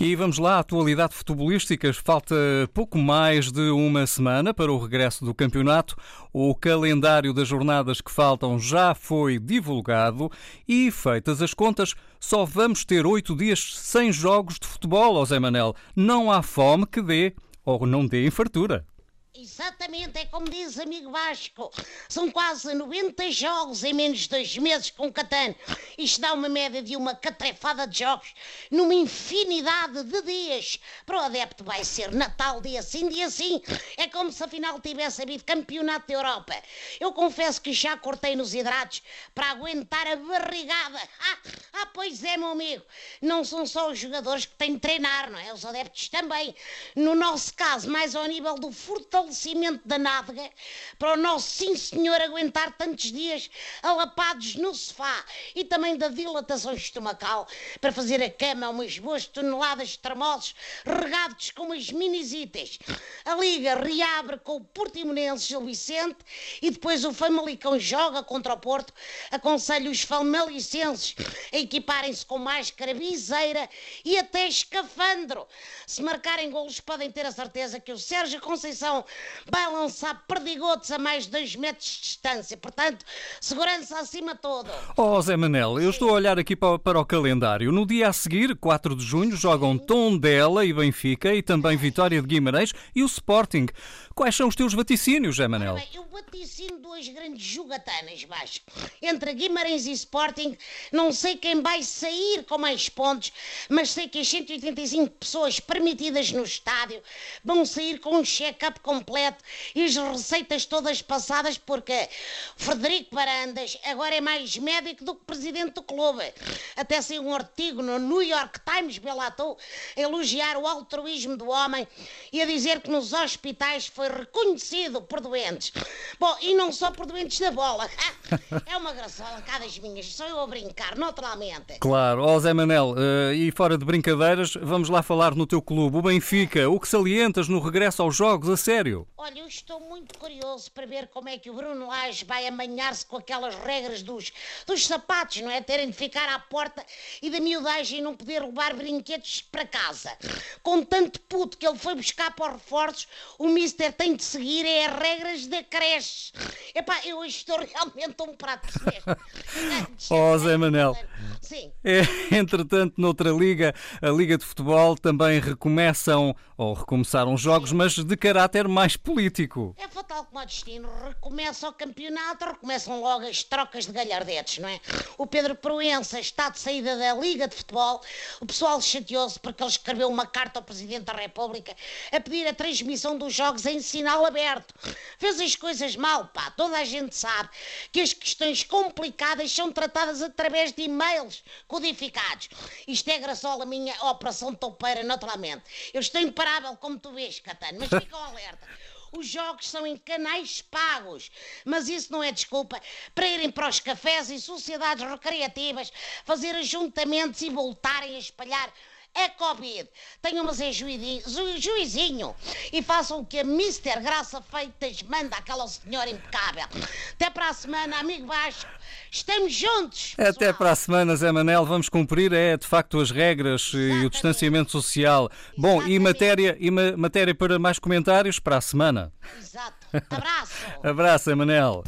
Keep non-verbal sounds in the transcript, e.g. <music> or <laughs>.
e vamos lá, atualidade futebolística. Falta pouco mais de uma semana para o regresso do campeonato. O calendário das jornadas que faltam já foi divulgado e, feitas as contas, só vamos ter oito dias sem jogos de futebol, José Manel. Não há fome que dê ou não dê em fartura. Exatamente, é como diz amigo Vasco. São quase 90 jogos em menos de dois meses com o Catano. Isto dá uma média de uma catrefada de jogos numa infinidade de dias. Para o adepto vai ser Natal dia sim, dia sim. É como se afinal tivesse havido campeonato da Europa. Eu confesso que já cortei nos hidratos para aguentar a barrigada. Ah, ah, pois é, meu amigo. Não são só os jogadores que têm de treinar, não é? Os adeptos também. No nosso caso, mais ao nível do fortalecimento fortalecimento da nádega para o nosso sim senhor aguentar tantos dias alapados no sofá e também da dilatação estomacal para fazer a cama umas boas toneladas de tramosos regados com umas minisitas. A Liga reabre com o Portimonense Gil Vicente e depois o Famalicão joga contra o Porto. Aconselho os famalicenses a equiparem-se com máscara, viseira e até escafandro. Se marcarem golos podem ter a certeza que o Sérgio Conceição vai lançar perdigotes a mais de 2 metros de distância. Portanto, segurança acima de tudo. Oh, Zé Manel, eu estou a olhar aqui para, para o calendário. No dia a seguir, 4 de junho, jogam Tondela e Benfica e também Vitória de Guimarães e o Sporting. Quais são os teus vaticínios, Zé Manel? Bem, eu vaticino duas grandes jogatanas, Vasco. Entre Guimarães e Sporting, não sei quem vai sair com mais pontos, mas sei que as 185 pessoas permitidas no estádio vão sair com um check-up completo e as receitas todas passadas, porque Frederico Barandas agora é mais médico do que presidente do clube. Até saiu um artigo no New York Times, Belatou, a elogiar o altruísmo do homem e a dizer que nos hospitais foi reconhecido por doentes. Bom, e não só por doentes da bola. <laughs> É uma graçola cá das minhas, sou eu a brincar, naturalmente. Claro, ó Zé Manel, uh, e fora de brincadeiras, vamos lá falar no teu clube, o Benfica. O que salientas no regresso aos jogos, a sério? Olha, eu estou muito curioso para ver como é que o Bruno Lage vai amanhar-se com aquelas regras dos, dos sapatos, não é? Terem de ficar à porta e da miudagem não poder levar brinquedos para casa. Com tanto puto que ele foi buscar para os reforços, o Mister tem de seguir é as regras da creche. Epá, eu hoje estou <laughs> realmente um prato de Oh, Zé Manel. Sim. É, <laughs> entretanto, noutra liga, a Liga de Futebol, também recomeçam, ou recomeçaram jogos, Sim. mas de caráter mais político. É fatal como o destino. Recomeça o campeonato, recomeçam logo as trocas de galhardetes, não é? O Pedro Proença está de saída da Liga de Futebol. O pessoal chateou-se porque ele escreveu uma carta ao Presidente da República a pedir a transmissão dos jogos em sinal aberto. Fez as coisas mal, pá. Toda a gente sabe que as questões complicadas são tratadas através de e-mails codificados. Isto é graçola minha operação toupeira, naturalmente. Eu estou imparável, como tu vês, Catano, mas fica alerta. Os jogos são em canais pagos, mas isso não é desculpa para irem para os cafés e sociedades recreativas fazer ajuntamentos e voltarem a espalhar é Covid. Tenham mas é juizinho, juizinho e façam o que a Mister Graça Feitas manda àquela senhora impecável. Até para a semana, amigo Vasco. Estamos juntos. Pessoal. Até para a semana, Zé Manel. Vamos cumprir, é de facto, as regras Exatamente. e o distanciamento social. Exatamente. Bom, e matéria, e ma matéria para mais comentários para a semana. Exato. Abraço. <laughs> Abraço, Manel.